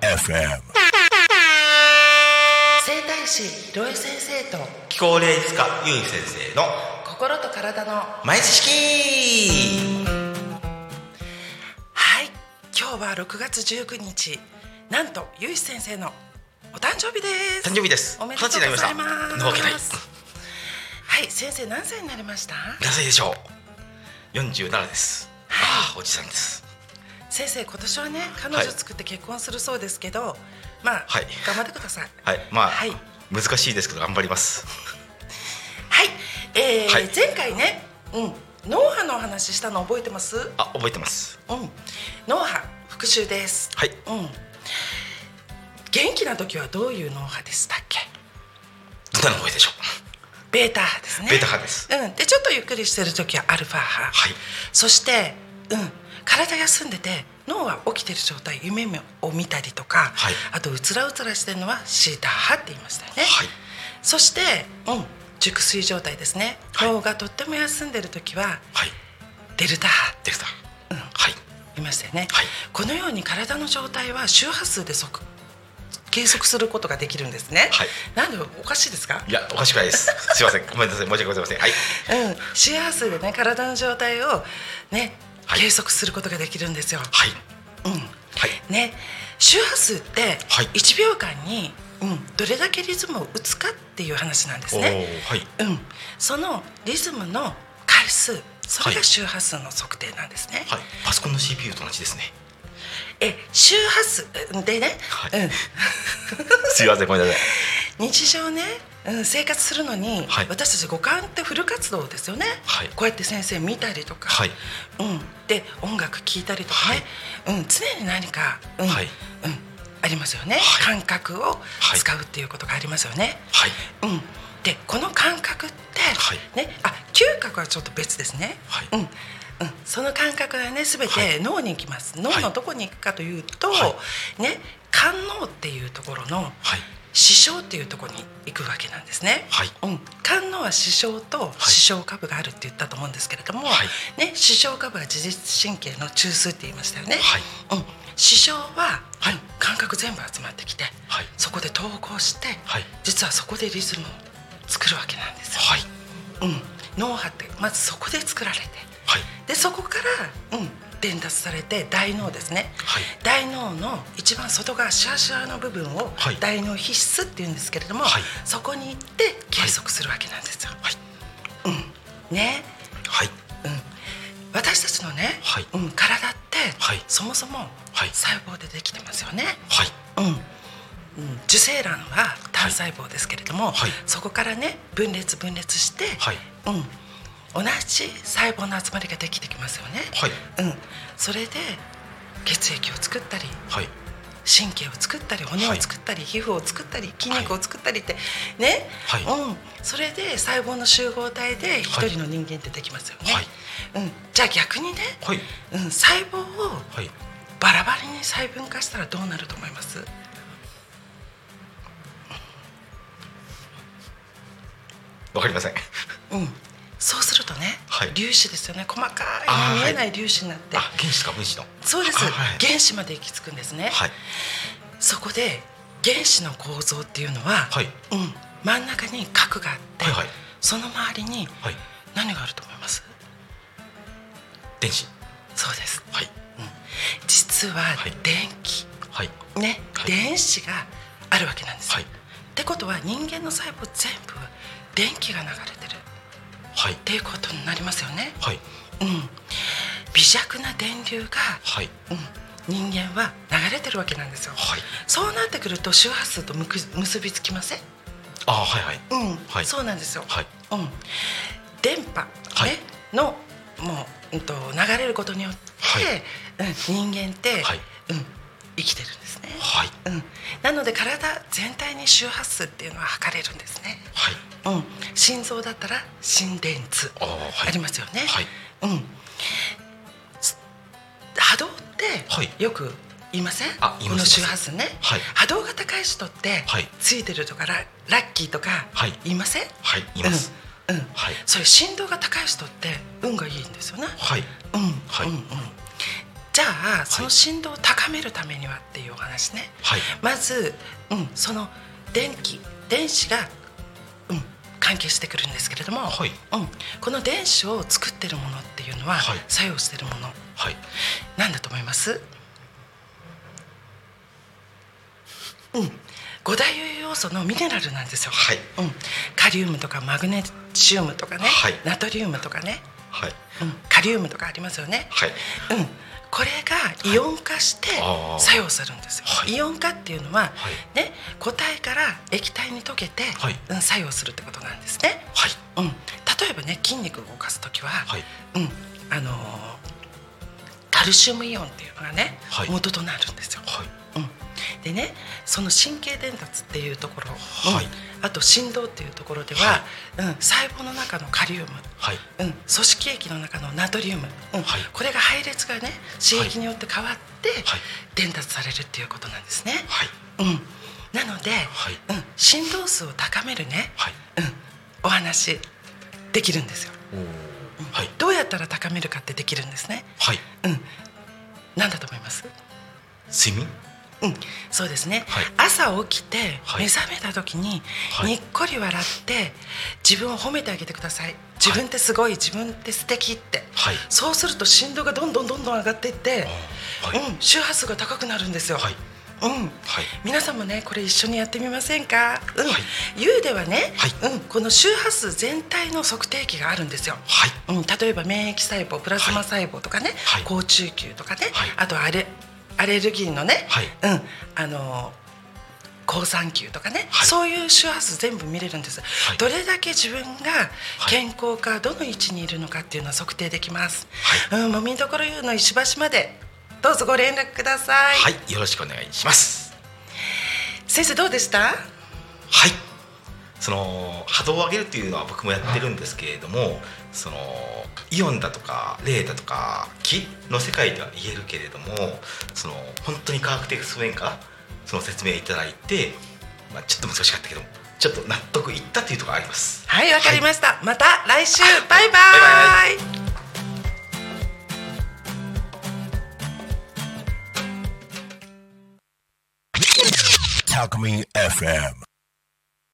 FM 整体師ロエ先生と気候霊先生の心と体の毎日式はい今日は6月19日。なんとゆい先生のお誕生日です。誕生日です。おめでとうございます。いはい先生何歳になりました？何歳でしょう？47です、ああおじさんです。先生今年はね彼女作って結婚するそうですけど、まあ、はい。頑張ってください。はいまあ、はい。難しいですけど頑張ります。はい、えーはい。前回ね、うん、脳波のお話したの覚えてます？あ覚えてます。うん、脳波復習です。はい。うん。元気な時はどういう脳波でしたっけ？どんなの声でしょう？ベータ波ですね。ベータ波です。うん、でちょっとゆっくりしてる時はアルファ波、はい。そして、うん、体休んでて脳は起きてる状態夢を見たりとか、はい。あとうつらうつらしてるのはシータ波って言いましたよね、はい。そして、うん、熟睡状態ですね、はい。脳がとっても休んでる時ははい。デルタ波でした、うん。はい。言いましたよね、はい。このように体の状態は周波数で測計測することができるんですね、はい。なんでおかしいですか？いやおかしくないです。すいません。ごめんなさい。申し訳ございません。はい。うん、周波数でね体の状態をね、はい。計測することができるんですよ。はい。うん、はい。ね周波数ってはい。1秒間に、うん、どれだけリズムを打つかっていう話なんですね。はい。うん、そのリズムの回数それはい。が周波数の測定なんですね。はい。パソコンの CPU と同じですねえ周波数でね、はい。うん、すいませんごめんなさい。日常ね、うん、生活するのに、はい。私たち五感ってフル活動ですよね、はい。こうやって先生見たりとか、はい。うん、で音楽聴いたりとかね、うん、常に何か、うん。はい。うん、ありますよね、はい。感覚を使うっていうことがありますよね。はい。うん、でこの感覚って、はい。ね、あ嗅覚はちょっと別ですね。はい。うんうん、その感覚がね全てはい。脳に行きます、脳のどこに行くかというと、はね肝脳っていうところのはい。視床っていうところに行くわけなんですね。はい。うん、肝脳は視床と視床下部があるって言ったと思うんですけれども、はい。ね、視床下部は自律神経の中枢って言いましたよね。はい。うん、視床は、はい。うん感覚全部集まってきて、はい。そこで統合して、はい。実はそこでリズムを作るわけなんですよ。はい。うん、脳波ってまずそこで作られてはい。でそこから、うん、伝達されて大脳ですね、はい。大脳の一番外側シワシワの部分をはい。大脳皮質っていうんですけれども、はい。そこに行って計測するわけなんですよ。はい。うん、ね、はい。うん、私たちのね、はい。うん、体って、はい。そもそもはい。細胞でできてますよね。はい。うん。うん、受精卵は単細胞ですけれども、はい。そこからね分裂分裂して、はい。うん、同じ細胞の集まりができてきますよね。はい。うん、それで血液を作ったりはい。神経を作ったり骨を作ったり、皮膚を作ったり筋肉を作ったりって、ね、はい。うん、それで細胞の集合体で一人の人間ってできますよね。はい。うん、じゃあ逆にね、はい。うん、細胞をはい。バラバラに細分化したらどうなると思います？わかりません。うん、そうするとね、はい。粒子ですよね。細かい見えない粒子になって、あ原子か分子の。そうです、あはい。原子まで行き着くんですね、はい。そこで原子の構造っていうのは、はい。うん、真ん中に核があって、はいはい。その周りにはい。何があると思います？電子。そうです。はい。実ははい。電気、はい。ね、はい。電子があるわけなんですよ、はい。ってことは人間の細胞全部電気が流れてるはい。っていうことになりますよね。はい。うん、微弱な電流が、はい。うん、人間は流れてるわけなんですよ。はい。そうなってくると周波数とむく結びつきません？あはいはい。うん、はい。そうなんですよ。はい。うん、電波、はい。ねのもう、うん、と流れることによって、はい。うん、人間って、はい。うん、生きてるんですね。はい。うん、なので体全体に周波数っていうのは測れるんですね。はい。うん、心臓だったら心電図あはい。ありますよね。はい。うん。す波動ってはい。よく言いません？あ言いますこの周波数ね。はい。波動が高い人ってはい。ついてるとかララッキーとかはい。言いません？はい言います、うん。うん。はい。そういう振動が高い人って運がいいんですよね。はい。うん。はい。うんうん、じゃあその振動を高めるためにはっていうお話ね、はい。まず、うん、その電気電子が、うん、関係してくるんですけれども、はい。うん、この電子を作ってるものっていうのは、はい。作用してるもの。はい。なんだと思います？うん。五大要素のミネラルなんですよ、はい。うん、カリウムとかマグネシウムとかね、はい。ナトリウムとかね、はい。うん、カリウムとかありますよね、はい。うん、これがイオン化して作用するんですよ。はい。イオン化っていうのは、はい。ね、固体から液体に溶けて、はい。うん、作用するってことなんですね。はい。うん、例えばね筋肉を動かす時は、はい。うん、あのーカルシウムイオンっていうのがね、はい。元となるんですよ。でねその神経伝達っていうところ、はい。うん。あと振動っていうところでは、うん、細胞の中のカリウム。はい。うん、組織液の中のナトリウム、うん。はい。これが配列がね刺激によって変わってはい。伝達されるっていうことなんですね。はい。うん、なので、はい。うん、振動数を高めるね、はい。うん、お話できるんですよ。はい。どうやったら高めるかってできるんですね。はい。うん、なんだと思います？睡眠？うん、そうですね、はい。朝起きてはい。目覚めた時にはい。にっこり笑って自分を褒めてあげてください。自分ってすごい自分って素敵って、はい。そうすると振動がどんどんどんどん上がっていって、はい。うん、周波数が高くなるんですよ、はい。うん、はい。皆さんもねこれ一緒にやってみませんか、うん。はい、ユーではね、はい。うん、この周波数全体の測定器があるんですよ、はい。うん、例えば免疫細胞プラズマ細胞とかね、はい。高中球とかね、はい。あとアレアレルギーのね、はい。うん、あの好酸球とかね、はい。そういう周波数全部見れるんです、はい。どれだけ自分が健康かどの位置にいるのかっていうのは測定できます、うん、もみどころ湯の石橋まで。どうぞご連絡ください、はい。よろしくお願いします。先生どうでした？はいその波動を上げるっていうのは僕もやってるんですけれどもそのイオンだとか霊だとか気の世界では言えるけれどもその本当に科学的側面からその説明いただいて、まあ、ちょっと難しかったけどもちょっと納得いったっていうところがあります。はいわかりました、また来週。バイバイバイ。バイ Talk Me FM.